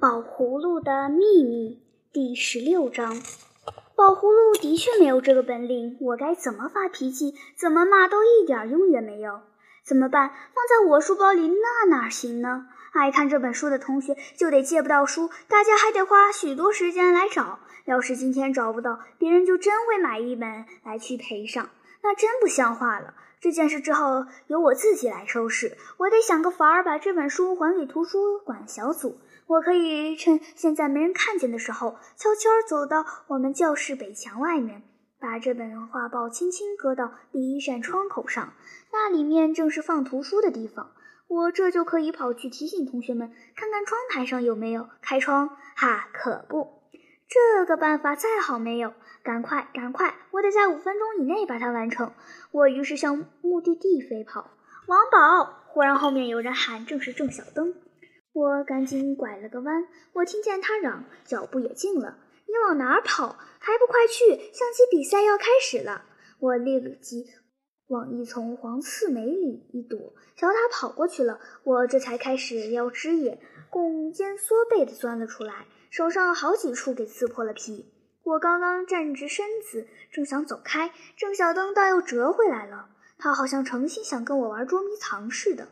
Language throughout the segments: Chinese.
宝葫芦的秘密第十六章。宝葫芦的确没有这个本领，我该怎么发脾气，怎么骂都一点用也没有。怎么办？放在我书包里那哪行呢？爱看这本书的同学就得借不到书，大家还得花许多时间来找。要是今天找不到，别人就真会买一本来去赔上，那真不像话了。这件事只好由我自己来收拾。我得想个法儿把这本书还给图书馆小组。我可以趁现在没人看见的时候，悄悄走到我们教室北墙外面，把这本画报轻轻搁到第一扇窗口上。那里面正是放图书的地方。我这就可以跑去提醒同学们，看看窗台上有没有开窗。哈，可不，这个办法再好没有。赶快，赶快！我得在五分钟以内把它完成。我于是向目的地飞跑。王宝！忽然后面有人喊，正是郑小灯。我赶紧拐了个弯，我听见他嚷，脚步也近了。你往哪儿跑？还不快去！象棋比赛要开始了。我立即往一丛黄刺梅里一躲，瞧他跑过去了，我这才开始撩枝叶，弓肩缩背的钻了出来，手上好几处给刺破了皮。我刚刚站直身子，正想走开，郑小灯倒又折回来了。他好像诚心想跟我玩捉迷藏似的。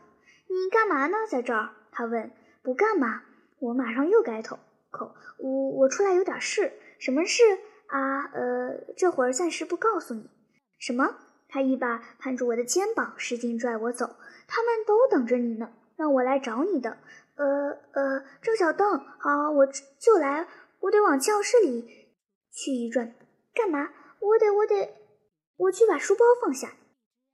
你干嘛呢，在这儿？他问。不干嘛。我马上又改口。口，我我出来有点事。什么事啊？呃，这会儿暂时不告诉你。什么？他一把攀住我的肩膀，使劲拽我走。他们都等着你呢，让我来找你的。呃呃，郑小邓，好，我就来。我得往教室里。去一转，干嘛？我得，我得，我去把书包放下。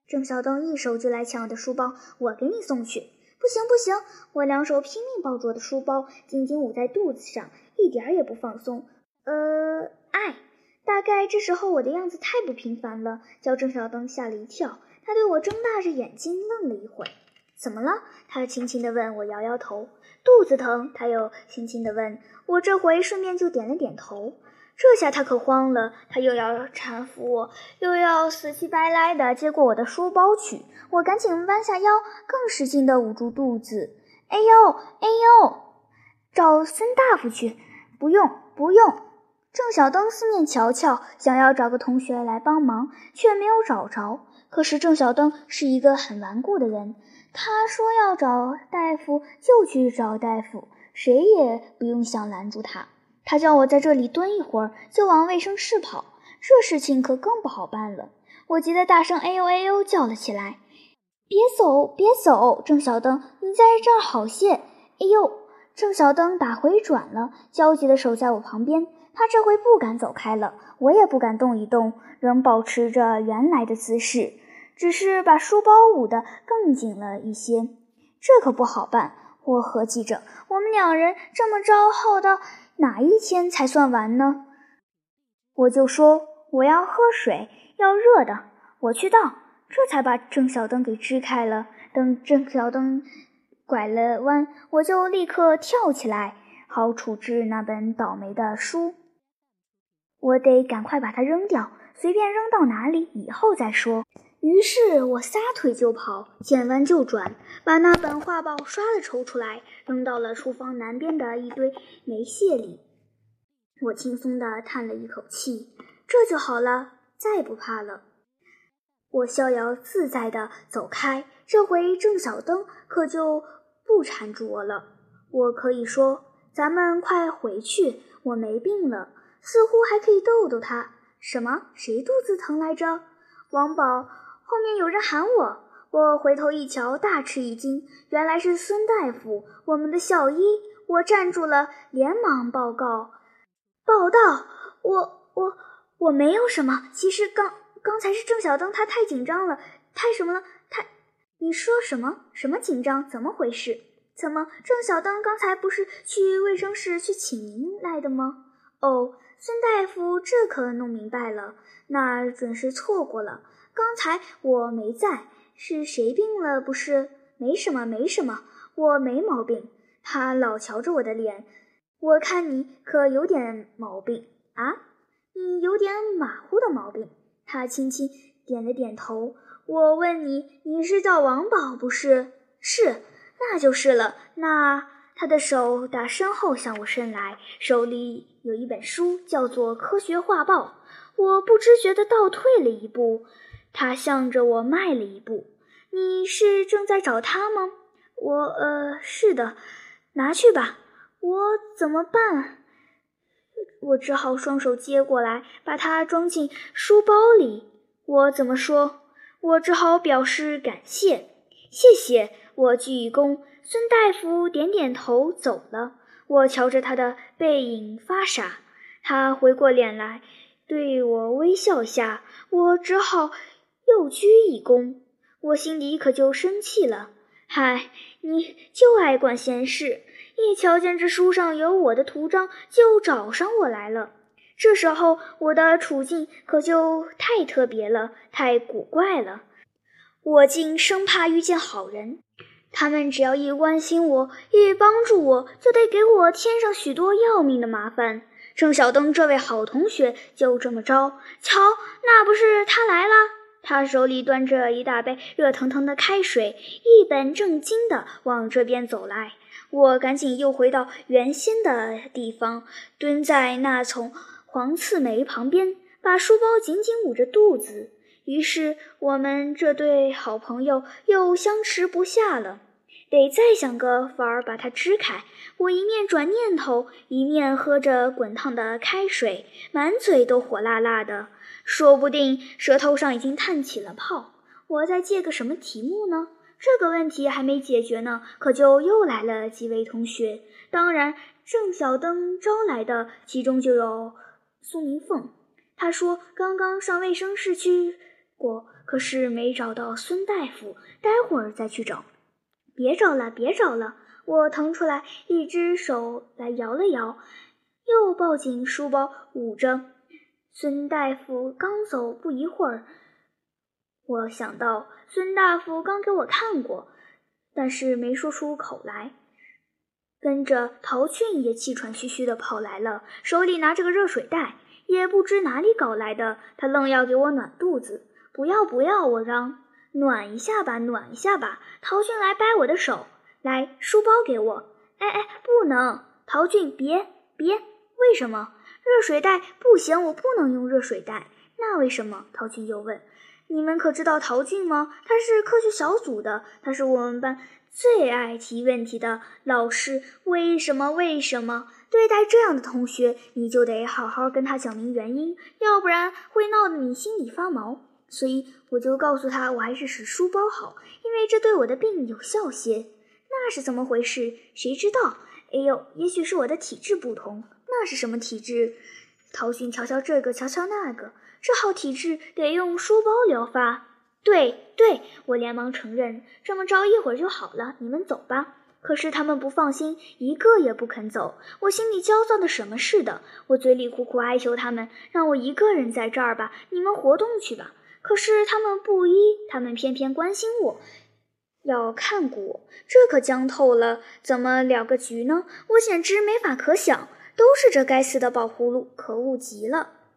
郑小邓一手就来抢我的书包，我给你送去。不行，不行！我两手拼命抱住我的书包，紧紧捂在肚子上，一点也不放松。呃，爱。大概这时候我的样子太不平凡了，叫郑小灯吓了一跳。他对我睁大着眼睛愣了一会儿。怎么了？他轻轻地问我，摇摇头。肚子疼？他又轻轻地问我，这回顺便就点了点头。这下他可慌了，他又要搀扶我，又要死乞白赖地接过我的书包去。我赶紧弯下腰，更使劲地捂住肚子。哎呦，哎呦！找孙大夫去。不用，不用。郑小灯四面瞧瞧，想要找个同学来帮忙，却没有找着。可是郑小灯是一个很顽固的人，他说要找大夫就去找大夫，谁也不用想拦住他。他叫我在这里蹲一会儿，就往卫生室跑。这事情可更不好办了。我急得大声“哎呦哎呦”叫了起来：“别走，别走！郑小灯，你在这儿好些！”哎呦！郑小灯打回转了，焦急地守在我旁边。他这回不敢走开了，我也不敢动一动，仍保持着原来的姿势，只是把书包捂得更紧了一些。这可不好办。我合计着，我们两人这么着耗到。哪一天才算完呢？我就说我要喝水，要热的，我去倒。这才把郑小灯给支开了。等郑小灯拐了弯，我就立刻跳起来，好处置那本倒霉的书。我得赶快把它扔掉，随便扔到哪里，以后再说。于是我撒腿就跑，见弯就转，把那本画报唰的抽出来，扔到了厨房南边的一堆煤屑里。我轻松地叹了一口气，这就好了，再不怕了。我逍遥自在地走开，这回郑小灯可就不缠住我了。我可以说：“咱们快回去，我没病了。”似乎还可以逗逗他。什么？谁肚子疼来着？王宝。后面有人喊我，我回头一瞧，大吃一惊，原来是孙大夫，我们的校医。我站住了，连忙报告：“报道，我我我没有什么。其实刚刚才是郑小灯，他太紧张了，太什么了？太……你说什么？什么紧张？怎么回事？怎么郑小灯刚才不是去卫生室去请您来的吗？哦，孙大夫，这可弄明白了，那准是错过了。”刚才我没在，是谁病了？不是，没什么，没什么，我没毛病。他老瞧着我的脸，我看你可有点毛病啊，你有点马虎的毛病。他轻轻点了点头。我问你，你是叫王宝不是？是，那就是了。那他的手打身后向我伸来，手里有一本书，叫做《科学画报》。我不知觉地倒退了一步，他向着我迈了一步。你是正在找他吗？我……呃，是的。拿去吧。我怎么办？我只好双手接过来，把它装进书包里。我怎么说？我只好表示感谢。谢谢。我鞠一躬。孙大夫点点头，走了。我瞧着他的背影发傻。他回过脸来，对我微笑下。我只好又鞠一躬。我心里可就生气了。嗨，你就爱管闲事，一瞧见这书上有我的图章，就找上我来了。这时候我的处境可就太特别了，太古怪了。我竟生怕遇见好人。他们只要一关心我，一帮助我，就得给我添上许多要命的麻烦。郑小登这位好同学就这么着，瞧，那不是他来了？他手里端着一大杯热腾腾的开水，一本正经地往这边走来。我赶紧又回到原先的地方，蹲在那丛黄刺梅旁边，把书包紧紧捂着肚子。于是我们这对好朋友又相持不下了，得再想个法儿把它支开。我一面转念头，一面喝着滚烫的开水，满嘴都火辣辣的，说不定舌头上已经烫起了泡。我再借个什么题目呢？这个问题还没解决呢，可就又来了几位同学。当然，郑小灯招来的其中就有苏明凤。他说刚刚上卫生室去。过，可是没找到孙大夫，待会儿再去找。别找了，别找了！我腾出来一只手来摇了摇，又抱紧书包捂着。孙大夫刚走不一会儿，我想到孙大夫刚给我看过，但是没说出口来。跟着陶俊也气喘吁吁地跑来了，手里拿着个热水袋，也不知哪里搞来的，他愣要给我暖肚子。不要不要！我嚷，暖一下吧，暖一下吧！陶俊来掰我的手，来，书包给我！哎哎，不能！陶俊，别别！为什么？热水袋不行，我不能用热水袋。那为什么？陶俊又问。你们可知道陶俊吗？他是科学小组的，他是我们班最爱提问题的老师。为什么？为什么？对待这样的同学，你就得好好跟他讲明原因，要不然会闹得你心里发毛。所以我就告诉他，我还是使书包好，因为这对我的病有效些。那是怎么回事？谁知道？哎呦，也许是我的体质不同。那是什么体质？陶训瞧瞧这个，瞧瞧那个，这好体质得用书包疗法。对对，我连忙承认。这么着，一会儿就好了。你们走吧。可是他们不放心，一个也不肯走。我心里焦躁的什么似的。我嘴里苦苦哀求他们，让我一个人在这儿吧。你们活动去吧。可是他们不依，他们偏偏关心我，要看顾我，这可僵透了，怎么了个局呢？我简直没法可想，都是这该死的宝葫芦，可恶极了。